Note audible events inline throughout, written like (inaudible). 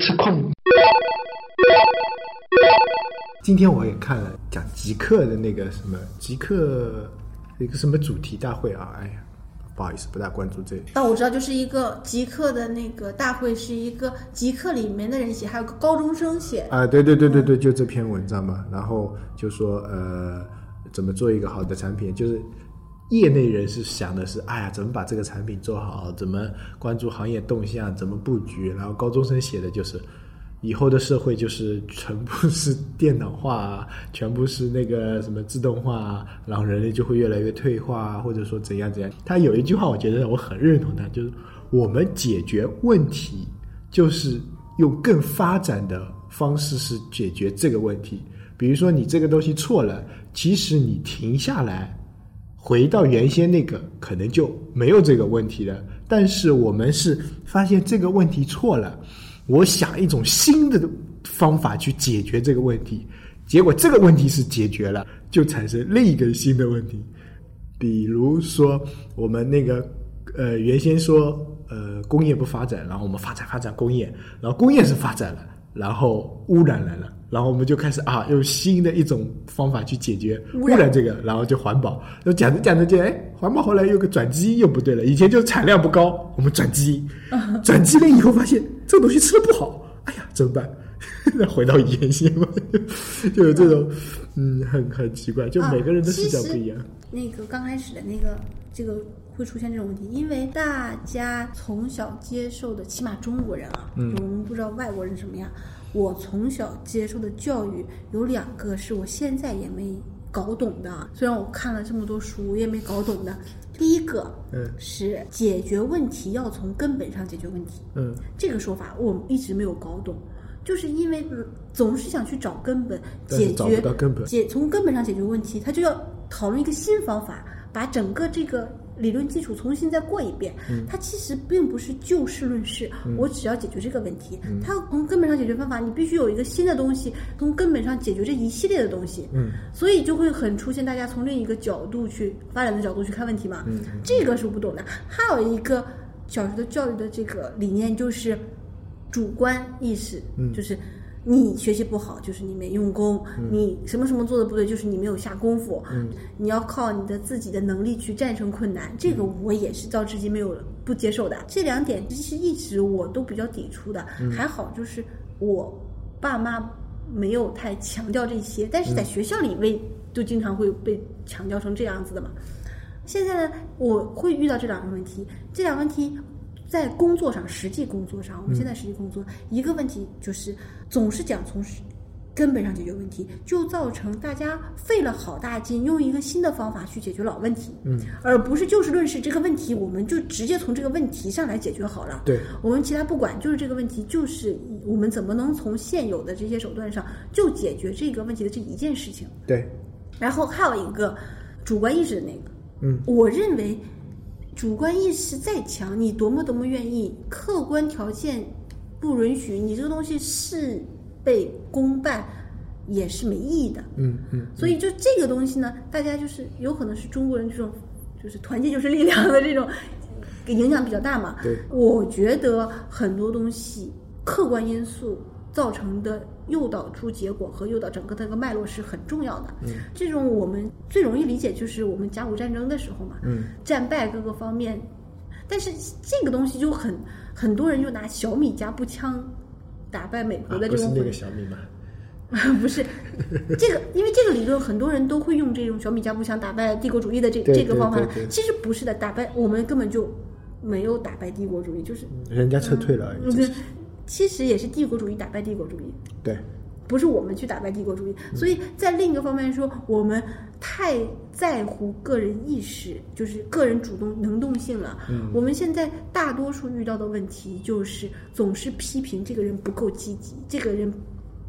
吃空。今天我也看了讲极客的那个什么极客一个什么主题大会啊，哎呀，不好意思，不大关注这。但我知道，就是一个极客的那个大会，是一个极客里面的人写，还有个高中生写。啊，对对对对对，就这篇文章嘛，然后就说呃，怎么做一个好的产品，就是业内人士想的是，哎呀，怎么把这个产品做好，怎么关注行业动向，怎么布局，然后高中生写的就是。以后的社会就是全部是电脑化，全部是那个什么自动化，然后人类就会越来越退化，或者说怎样怎样。他有一句话，我觉得我很认同他，就是我们解决问题就是用更发展的方式是解决这个问题。比如说你这个东西错了，其实你停下来，回到原先那个，可能就没有这个问题了。但是我们是发现这个问题错了。我想一种新的方法去解决这个问题，结果这个问题是解决了，就产生另一个新的问题。比如说，我们那个呃，原先说呃工业不发展，然后我们发展发展工业，然后工业是发展了，然后污染来了，然后我们就开始啊用新的一种方法去解决污染这个，然后就环保。那讲着讲着就哎，环保后来又个转基因又不对了，以前就产量不高，我们转基因，(laughs) 转基因以后发现。这个东西吃的不好，哎呀，怎么办？那 (laughs) 回到原先嘛，(laughs) 就有这种，嗯，很很奇怪，就每个人的视角不一样。那个刚开始的那个，这个会出现这种问题，因为大家从小接受的，起码中国人啊，我们不知道外国人什么样。我从小接受的教育有两个，是我现在也没搞懂的。虽然我看了这么多书，我也没搞懂的。第一个，嗯，是解决问题要从根本上解决问题，嗯，这个说法我一直没有搞懂，就是因为总是想去找根本，解决解从根本上解决问题，他就要讨论一个新方法，把整个这个。理论基础重新再过一遍，它其实并不是就事论事。我只要解决这个问题，它从根本上解决方法，你必须有一个新的东西，从根本上解决这一系列的东西。嗯，所以就会很出现大家从另一个角度去发展的角度去看问题嘛。嗯，这个是不懂的。还有一个小学的教育的这个理念就是主观意识，就是。你学习不好，就是你没用功；你什么什么做的不对，就是你没有下功夫。你要靠你的自己的能力去战胜困难，这个我也是到至今没有不接受的。这两点其实一直我都比较抵触的。还好就是我爸妈没有太强调这些，但是在学校里为就经常会被强调成这样子的嘛。现在呢，我会遇到这两个问题，这两个问题。在工作上，实际工作上，我们现在实际工作一个问题就是总是讲从根本上解决问题，就造成大家费了好大劲，用一个新的方法去解决老问题，嗯，而不是就事论事，这个问题我们就直接从这个问题上来解决好了。对，我们其他不管，就是这个问题，就是我们怎么能从现有的这些手段上就解决这个问题的这一件事情。对，然后还有一个主观意识的那个，嗯，我认为。主观意识再强，你多么多么愿意，客观条件不允许，你这个东西事倍功半也是没意义的。嗯嗯。所以就这个东西呢，大家就是有可能是中国人这种，就是团结就是力量的这种，影响比较大嘛。对。我觉得很多东西客观因素。造成的诱导出结果和诱导整个的个脉络是很重要的。嗯，这种我们最容易理解就是我们甲午战争的时候嘛。嗯，战败各个方面，但是这个东西就很很多人就拿小米加步枪打败美国的这种。不是那个小米吗？(laughs) 不是，这个因为这个理论很多人都会用这种小米加步枪打败帝国主义的这这个方法。其实不是的，打败我们根本就没有打败帝国主义，就是人家撤退了。其实也是帝国主义打败帝国主义，对，不是我们去打败帝国主义。所以在另一个方面说，我们太在乎个人意识，就是个人主动能动性了。嗯，我们现在大多数遇到的问题就是总是批评这个人不够积极，这个人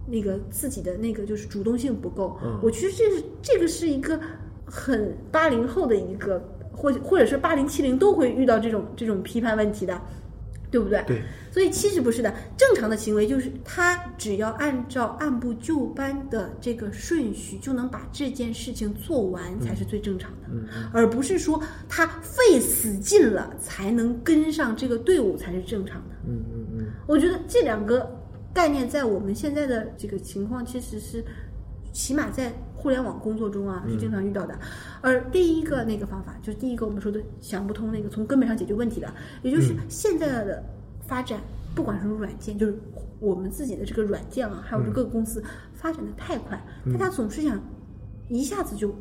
那个自己的那个就是主动性不够。嗯，我觉得这是这个是一个很八零后的一个，或或者是八零七零都会遇到这种这种批判问题的。对不对？对，所以其实不是的。正常的行为就是他只要按照按部就班的这个顺序，就能把这件事情做完，才是最正常的。嗯，而不是说他费死劲了才能跟上这个队伍才是正常的。嗯嗯嗯。我觉得这两个概念在我们现在的这个情况，其实是起码在互联网工作中啊是经常遇到的。而第一个那个方法，就是第一个我们说的想不通那个从根本上解决问题的，也就是现在的发展，不管是软件，就是我们自己的这个软件啊，还有这各个公司发展的太快，大家总是想一下子就。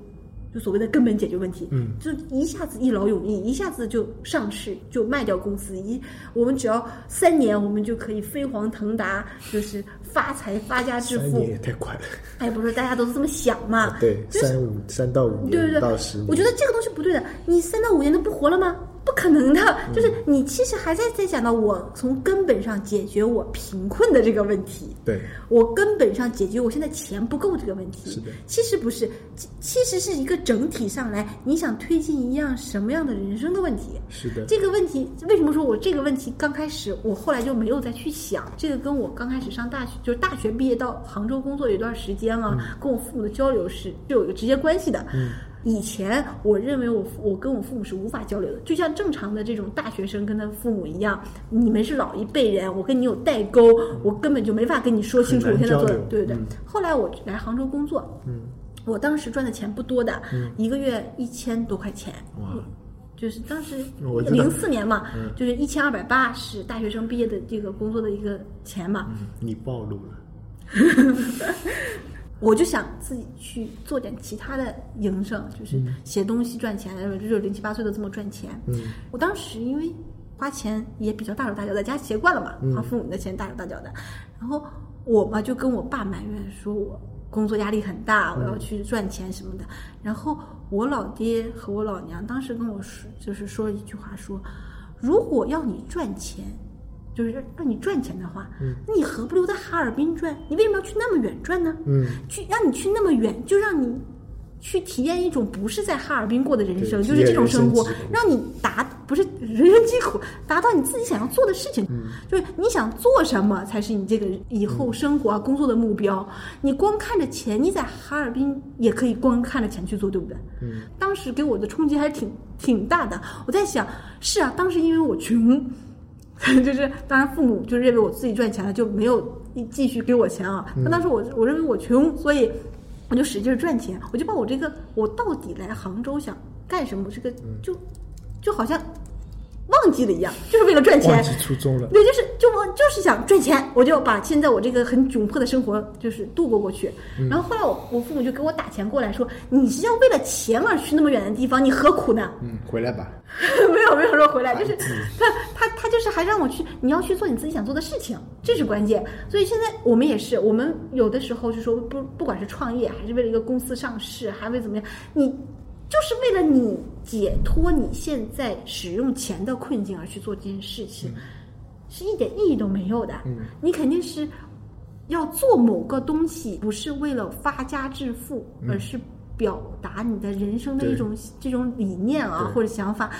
就所谓的根本解决问题，嗯，就一下子一劳永逸，一下子就上市，就卖掉公司，一我们只要三年，我们就可以飞黄腾达，就是发财发家致富。三年也太快了。哎，不是，大家都是这么想嘛？对，就是三五三到五对对对到十年。我觉得这个东西不对的，你三到五年都不活了吗？不可能的，嗯就是你其实还在在想到我从根本上解决我贫困的这个问题。对，我根本上解决我现在钱不够这个问题。是的其实不是，其其实是一个整体上来，你想推进一样什么样的人生的问题。是的，这个问题为什么说我这个问题刚开始，我后来就没有再去想？这个跟我刚开始上大学，就是大学毕业到杭州工作有一段时间啊，跟我父母的交流是是有一个直接关系的。嗯以前我认为我父我跟我父母是无法交流的，就像正常的这种大学生跟他父母一样，你们是老一辈人，我跟你有代沟，我根本就没法跟你说清楚我现在做的对不对。嗯后来我来杭州工作，嗯，我当时赚的钱不多的，一个月一千多块钱，哇，就是当时 (laughs) 零四年嘛，嗯就是一千二百八是大学生毕业的这个工作的一个钱嘛，嗯你暴露了。(laughs) 我就想自己去做点其他的营生，就是写东西赚钱，就是零七八碎的这么赚钱。嗯我当时因为花钱也比较大手大脚在，家习惯了嘛，花父母的钱大手大脚的，然后我嘛就跟我爸埋怨说我工作压力很大，我要去赚钱什么的。然后我老爹和我老娘当时跟我说，就是说了一句话说，如果要你赚钱。就是让你赚钱的话，那你何不留在哈尔滨赚？你为什么要去那么远赚呢？嗯，去让你去那么远，就让你去体验一种不是在哈尔滨过的人生，就是这种生活让你达不是人生疾苦，达到你自己想要做的事情。就是你想做什么才是你这个以后生活啊、工作的目标。你光看着钱，你在哈尔滨也可以光看着钱去做，对不对？嗯，当时给我的冲击还是挺挺大的。我在想，是啊，当时因为我穷。(laughs) 就是当然，父母就认为我自己赚钱了，就没有继续给我钱啊。但当时我我认为我穷，所以我就使劲赚钱，我就把我这个我到底来杭州想干什么，这个就就好像忘记了一样，就是为了赚钱忘。记初衷了。对，就是就我就是想赚钱，我就把现在我这个很窘迫的生活就是度过过去。然后后来我我父母就给我打钱过来说，你是要为了钱而去那么远的地方，你何苦呢？嗯，回来吧。(laughs) 没有没有说回来，就是他他他就是还让我去，你要去做你自己想做的事情，这是关键。所以现在我们也是，我们有的时候就说不不管是创业，还是为了一个公司上市，还为怎么样，你就是为了你解脱你现在使用钱的困境而去做这件事情，是一点意义都没有的。嗯你肯定是要做某个东西，不是为了发家致富，而是表达你的人生的一种这种理念啊或者想法。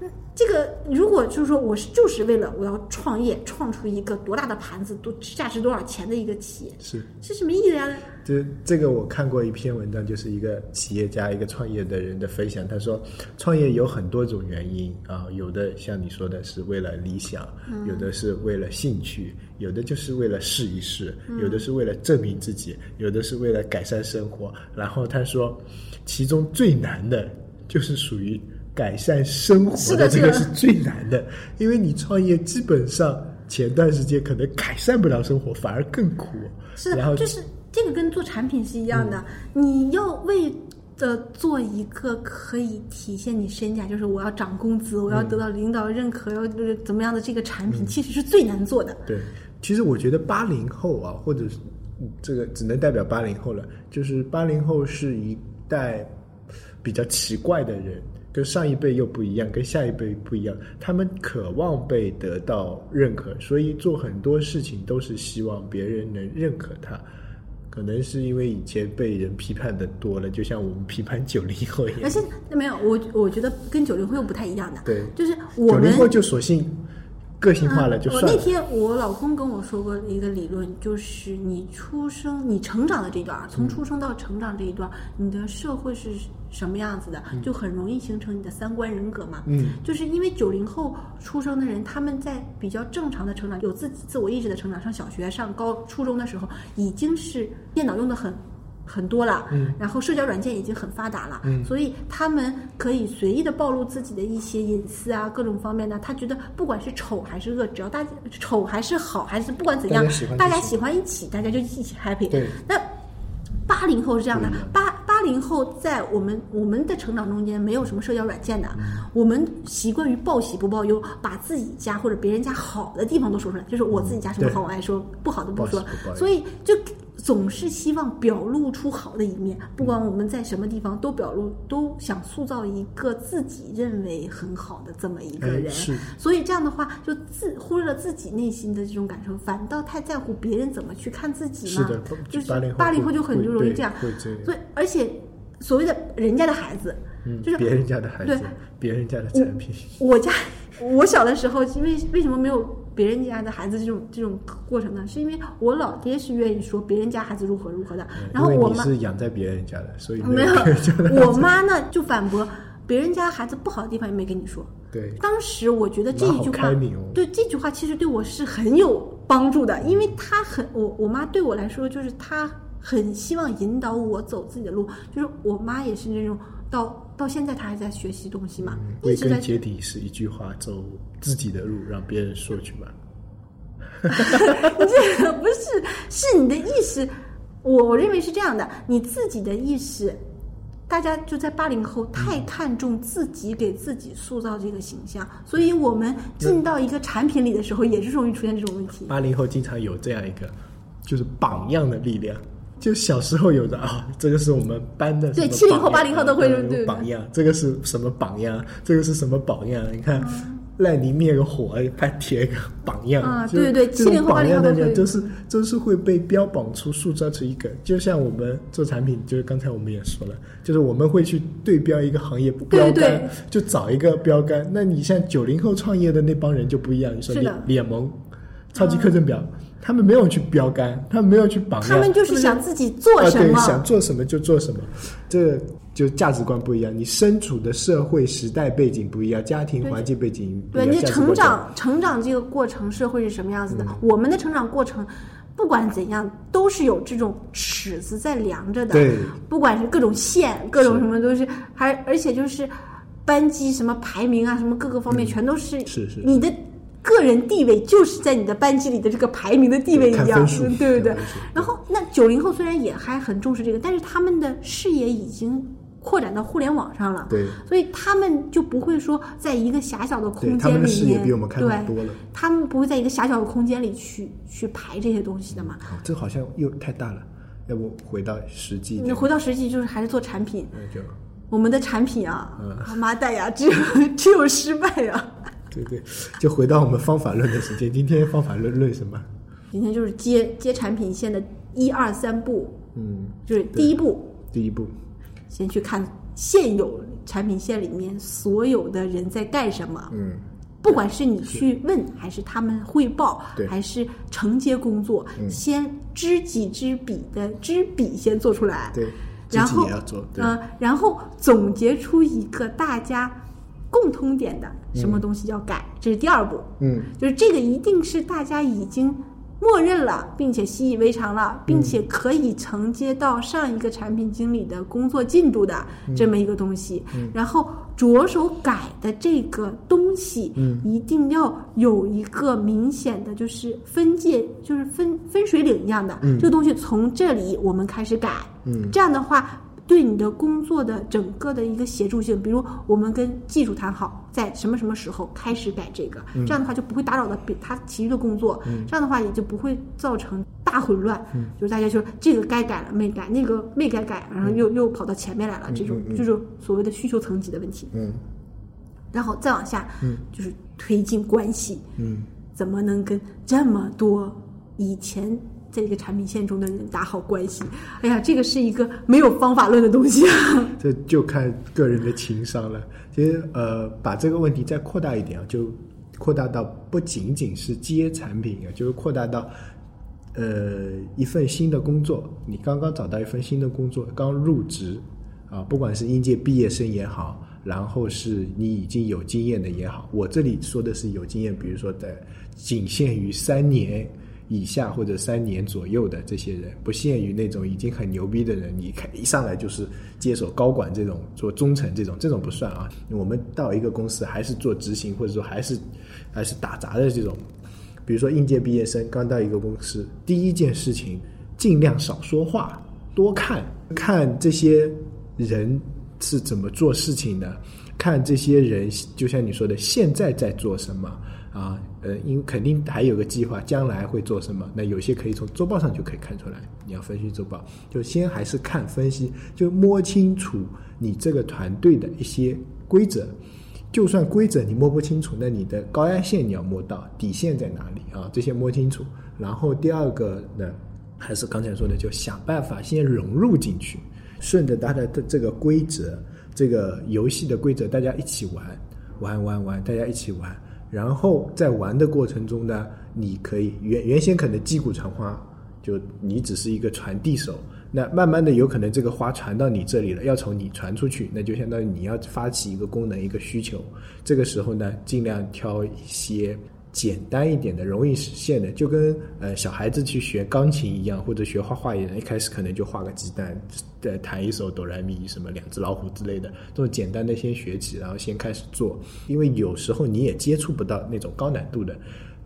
嗯这个如果就是说我是就是为了我要创业，创出一个多大的盘子，多价值多少钱的一个企业，是，是什么意义的呀？这这个我看过一篇文章，就是一个企业家、一个创业的人的分享。他说，创业有很多种原因啊，有的像你说的是为了理想，有的是为了兴趣，有的就是为了试一试，有的是为了证明自己，有的是为了改善生活。然后他说，其中最难的就是属于改善生活是的这个是最难的，因为你创业基本上前段时间可能改善不了生活，反而更苦。是然后的，就是这个跟做产品是一样的，你要为的做一个可以体现你身价，就是我要涨工资，我要得到领导认可，要呃怎么样的这个产品，其实是最难做的。对，其实我觉得八零后啊，或者是嗯这个只能代表八零后了，就是八零后是一代比较奇怪的人，跟上一辈又不一样，跟下一辈不一样，他们渴望被得到认可，所以做很多事情都是希望别人能认可他。可能是因为以前被人批判的多了，就像我们批判 (laughs) 九零后一样。而且没有，我我觉得跟九零后又不太一样的，对就是我们九零后就索性个性化了就算了。我那天我老公跟我说过一个理论，就是你出生、你成长的这段，嗯从出生到成长这一段，你的社会是什么样子的，就很容易形成你的三观人格嘛。嗯，就是因为九零后出生的人，他们在比较正常的成长，有自己自我意识的成长，上小学、上高初中的时候，已经是电脑用的很。很多了，嗯，然后社交软件已经很发达了，嗯。所以他们可以随意的暴露自己的一些隐私啊，各种方面呢，他觉得不管是丑还是恶，只要大家丑还是好，还是不管怎样大家喜欢，一起，大家就一起 happy。对，那八零后是这样的八八零后在我们我们的成长中间没有什么社交软件的，嗯。我们习惯于报喜不报忧，把自己家或者别人家好的地方都说出来，就是我自己家什么好我爱说，不好的不说。所以就。总是希望表露出好的一面，不管我们在什么地方都表露，都想塑造一个自己认为很好的这么一个人。所以这样的话，就自忽略了自己内心的这种感受，反倒太在乎别人怎么去看自己嘛。是的，就是八零八零后就很就容易这样。所以，而且所谓的人家的孩子，嗯，就是别人家的孩子对，别人家的产品，我家 (laughs) 我小的时候，因为为什么没有别人家的孩子这种这种过程呢？是因为我老爹是愿意说别人家孩子如何如何的，然后我妈是养在别人家的，所以没有我妈呢就反驳别人家孩子不好的地方也没跟你说。对，当时我觉得这一句话对这句话其实对我是很有帮助的，因为她很我我妈对我来说就是她很希望引导我走自己的路，就是我妈也是那种到到现在他还在学习东西嘛，嗯归根结底是一句话：走自己的路，让别人说去吧。(laughs) 这个不是，是你的意识，我认为是这样的，你自己的意识，大家就在八零后太看重自己给自己塑造这个形象，所以我们进到一个产品里的时候，也是容易出现这种问题。八零后经常有这样一个，就是榜样的力量。就小时候有的啊，这个是我们班的对70后榜样80后都会榜样，这个是什么榜样？这个是什么榜样？你看，嗯赖泥灭个火，还贴个榜样啊对对对这种70后榜样的80后都是都是会被标榜出、塑造出一个。就像我们做产品，就是刚才我们也说了，就是我们会去对标一个行业标杆，就找一个标杆。那你像九零后创业的那帮人就不一样，你说是的联联盟、超级课程表。他们没有去标杆，他们没有去榜样，他们就是想自己做啊，对，什么，想做什么就做什么，这就价值观不一样。你身处的社会时代背景不一样，家庭环境背景不对你一样，价值观成长成长这个过程，社会是什么样子的？嗯我们的成长过程，不管怎样，都是有这种尺子在量着的。对不管是各种线，各种什么都是，还而且就是班级什么排名啊，什么各个方面，全都是嗯是是你的。个人地位就是在你的班级里的这个排名的地位一样对不对。然后，那九零后虽然也还很重视这个，但是他们的视野已经扩展到互联网上了。对所以他们就不会说在一个狭小的空对他们的视野比我们看得对多了。他们不会在一个狭小的空间里去去排这些东西的嘛。哦，这好像又太大了，要不回到实际一你？回到实际，就是还是做产品。我们的产品啊，妈蛋呀，只有只有失败呀。对对，就回到我们方法论的时间。今天方法论论什么？今天就是接接产品线的一二三步，嗯，就是第一步，第一步，先去看现有产品线里面所有的人在干什么。嗯，不管是你去问，还是他们汇报对，还是承接工作，嗯。先知己知彼的知彼先做出来，对，然后己也要做，对，呃，然后总结出一个大家共通点的什么东西要改，这是第二步。嗯，就是这个一定是大家已经默认了，并且习以为常了，并且可以承接到上一个产品经理的工作进度的这么一个东西。然后着手改的这个东西，嗯一定要有一个明显的，就是分界，就是分分水岭一样的。嗯这个东西从这里我们开始改，嗯这样的话。对你的工作的整个的一个协助性，比如我们跟技术谈好，在什么什么时候开始改这个，这样的话就不会打扰到别他其余的工作，这样的话也就不会造成大混乱。就是大家说这个该改了没改，那个没该改，然后又又跑到前面来了，这种就是所谓的需求层级的问题。嗯。然后再往下，就是推进关系，嗯，怎么能跟这么多以前在这个产品线中的人打好关系？哎呀，这个是一个没有方法论的东西啊。(laughs) 这就看个人的情商了。其实呃，把这个问题再扩大一点啊，就扩大到不仅仅是接产品啊，就是扩大到呃一份新的工作，你刚刚找到一份新的工作，刚入职啊，不管是应届毕业生也好，然后是你已经有经验的也好，我这里说的是有经验，比如说在仅限于三年。以下或者三年左右的这些人，不限于那种已经很牛逼的人，你看一上来就是接手高管这种，做中层这种，这种不算啊。我们到一个公司还是做执行，或者说还是还是打杂的这种，比如说应届毕业生刚到一个公司，第一件事情尽量少说话，多看看这些人是怎么做事情的，看这些人就像你说的现在在做什么。啊，呃，因肯定还有个计划，将来会做什么？那有些可以从周报上就可以看出来。你要分析周报，就先还是看分析，就摸清楚你这个团队的一些规则。就算规则你摸不清楚，那你的高压线你要摸到，底线在哪里啊？这些摸清楚。然后第二个呢，还是刚才说的，就想办法先融入进去，顺着他的这个规则，这个游戏的规则，大家一起玩，玩玩玩，大家一起玩。然后在玩的过程中呢，你可以原原先可能击鼓传花，就你只是一个传递手，那慢慢的有可能这个花传到你这里了，要从你传出去，那就相当于你要发起一个功能一个需求，这个时候呢，尽量挑一些。简单一点的，容易实现的，就跟呃小孩子去学钢琴一样，或者学画画一样，一开始可能就画个鸡蛋，再弹一首哆来咪什么两只老虎之类的，这种简单的先学起，然后先开始做，因为有时候你也接触不到那种高难度的，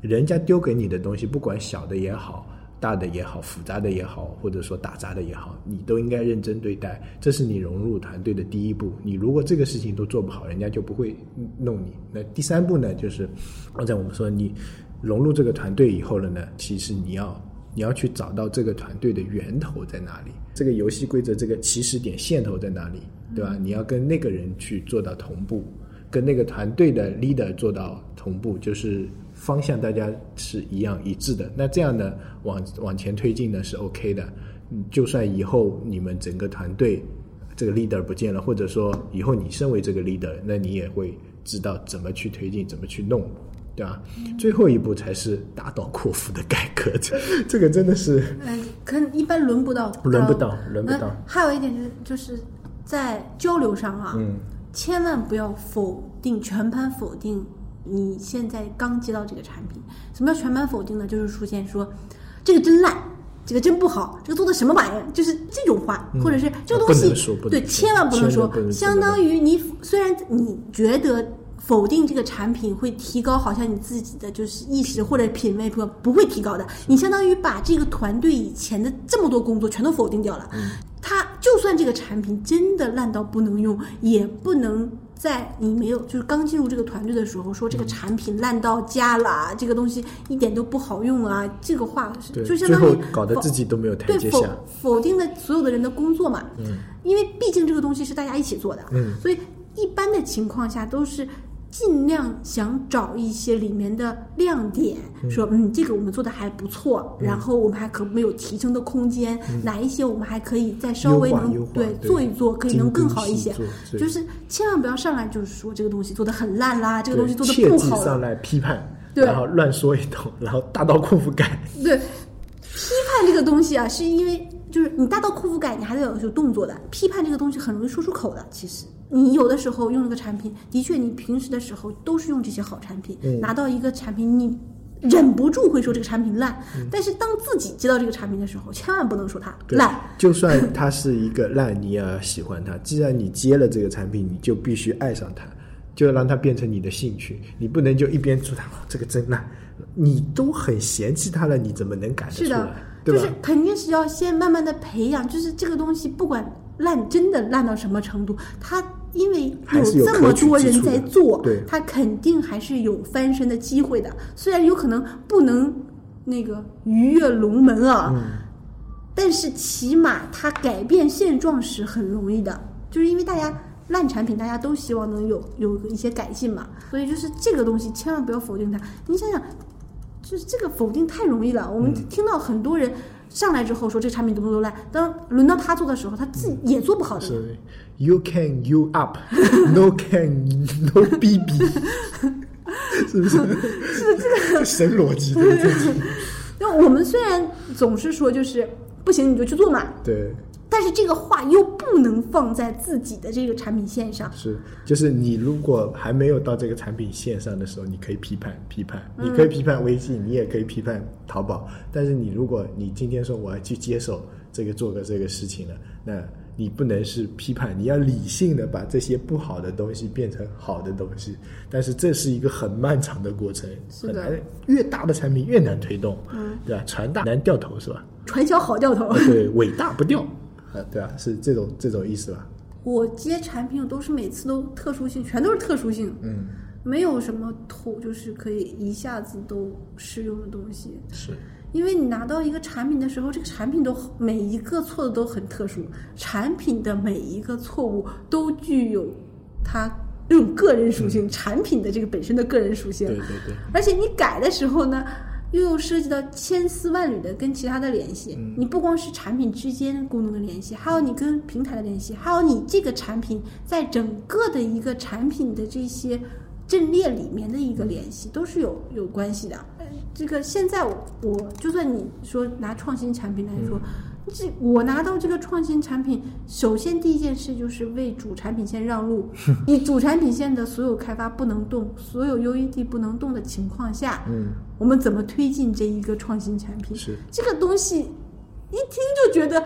人家丢给你的东西，不管小的也好。大的也好，复杂的也好，或者说打杂的也好，你都应该认真对待。这是你融入团队的第一步。你如果这个事情都做不好，人家就不会弄你。那第三步呢，就是刚才我们说，你融入这个团队以后了呢，其实你要你要去找到这个团队的源头在哪里，这个游戏规则这个起始点线头在哪里，对吧？你要跟那个人去做到同步，跟那个团队的 leader 做到同步，就是。方向大家是一样一致的，那这样呢，往往前推进呢是 OK 的。就算以后你们整个团队这个 leader 不见了，或者说以后你身为这个 leader，那你也会知道怎么去推进，怎么去弄，对吧？最后一步才是大刀阔斧的改革，这 (laughs) 这个真的是，嗯，可能一般轮不到，轮不到，轮不到。还有一点就是，就是在交流上啊，嗯，千万不要否定，全盘否定。你现在刚接到这个产品，什么叫全盘否定呢？就是出现说，这个真烂，这个真不好，这个做的什么玩意儿？就是这种话，或者是这个东西，对，千万不能说。相当于你虽然你觉得否定这个产品会提高，好像你自己的就是意识或者品味不不会提高的，你相当于把这个团队以前的这么多工作全都否定掉了。他就算这个产品真的烂到不能用，也不能。在你没有就是刚进入这个团队的时候，说这个产品烂到家了，这个东西一点都不好用啊，这个话是就相当于搞得自己都没有台阶下，否定了所有的人的工作嘛。嗯，因为毕竟这个东西是大家一起做的，嗯，所以一般的情况下都是。尽量想找一些里面的亮点，说嗯，这个我们做的还不错，然后我们还可没有提升的空间，哪一些我们还可以再稍微能对做一做，可以能更好一些。就是千万不要上来就是说这个东西做的很烂啦，这个东西做的不好。上来批判，然后乱说一通，然后大刀阔斧改。对，批判这个东西啊，是因为就是你大刀阔斧改，你还得有有动作的。批判这个东西很容易说出口的，其实。你有的时候用这个产品，的确，你平时的时候都是用这些好产品，拿到一个产品，你忍不住会说这个产品烂。但是当自己接到这个产品的时候，千万不能说它烂。就算它是一个烂，你也要喜欢它。既然你接了这个产品，你就必须爱上它，就要让它变成你的兴趣。你不能就一边说它这个真烂，你都很嫌弃它了，你怎么能改得出来？就是肯定是要先慢慢的培养，就是这个东西不管烂，真的烂到什么程度，它。因为有这么多人在做，他肯定还是有翻身的机会的。虽然有可能不能那个鱼跃龙门啊，但是起码他改变现状是很容易的。就是因为大家烂产品，大家都希望能有有一些改进嘛。所以就是这个东西千万不要否定它。你想想，就是这个否定太容易了。我们听到很多人上来之后说这产品多么多烂，当轮到他做的时候，他自己也做不好的。You can you up, no can no BB。(laughs) 是不是？是这个神逻辑，对不对？(laughs) 那我们虽然总是说就是不行你就去做嘛，对，但是这个话又不能放在自己的这个产品线上。是，就是你如果还没有到这个产品线上的时候，你可以批判批判，你可以批判微信，你也可以批判淘宝。但是你如果你今天说我要去接受这个做个这个事情了，那你不能是批判，你要理性的把这些不好的东西变成好的东西。但是这是一个很漫长的过程，是的很难，越大的产品越难推动，嗯，对吧？船大难掉头是吧？传销好掉头。对，伟大不掉，(laughs) 啊，对啊？是这种这种意思吧？我接产品，我都是每次都特殊性，全都是特殊性，嗯，没有什么土，就是可以一下子都适用的东西。是，因为你拿到一个产品的时候，这个产品都每一个错的都很特殊，产品的每一个错误都具有它这种个人属性，产品的这个本身的个人属性。对对对，而且你改的时候呢，又有涉及到千丝万缕的跟其他的联系。你不光是产品之间功能的联系，还有你跟平台的联系，还有你这个产品在整个的一个产品的这些阵列里面的一个联系，都是有有关系的。呃这个现在我我就算你说拿创新产品来说。这我拿到这个创新产品，首先第一件事就是为主产品线让路。(laughs) 你主产品线的所有开发不能动，所有 UED 不能动的情况下，嗯，我们怎么推进这一个创新产品？是这个东西一听就觉得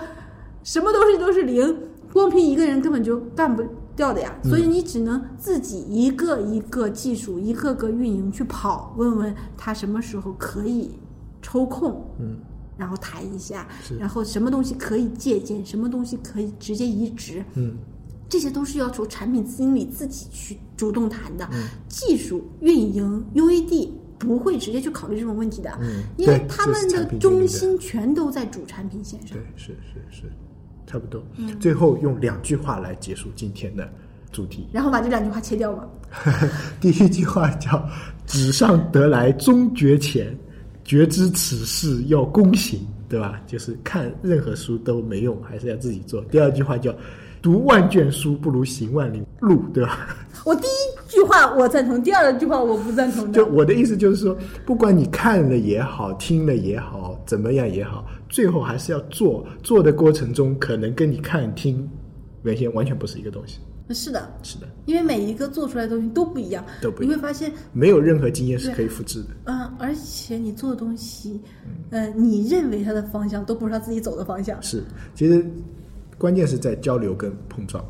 什么东西都是零，光凭一个人根本就干不掉的呀。所以你只能自己一个一个技术、一个个运营去跑，问问他什么时候可以抽空，嗯，然后谈一下，然后什么东西可以借鉴，什么东西可以直接移植，嗯，这些都是要求产品经理自己去主动谈的。嗯技术、运营、UAD 不会直接去考虑这种问题的，嗯因为他们的中心全都在主产品线上对。，是是是，差不多。嗯最后用两句话来结束今天的主题。然后把这两句话切掉吧。(laughs) 第一句话叫“纸上得来终觉浅，觉知此事要躬行”，对吧？就是看任何书都没用，还是要自己做。第二句话叫“读万卷书不如行万里路”，对吧？我第一句话我赞同，第二句话我不赞同的就。我的意思就是说，不管你看了也好，听了也好，怎么样也好，最后还是要做。做的过程中，可能跟你看听原先完全不是一个东西。是的，是的，因为每一个做出来的东西都不一样，都不一样你会发现，没有任何经验是可以复制的。嗯、而且你做的东西，呃，你认为它的方向都不是他自己走的方向。是，其实关键是在交流跟碰撞。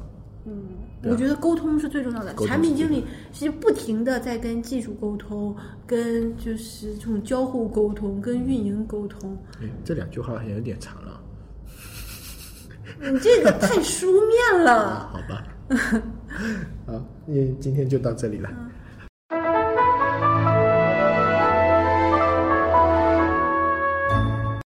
对啊我觉得沟通是最重要的。产品经理是不停的在跟技术沟通，跟就是这种交互沟通，跟运营沟通。哎，这两句话好像有点长了。你这个太书面了。(laughs) 啊，好吧。(laughs) 好，那今天就到这里了。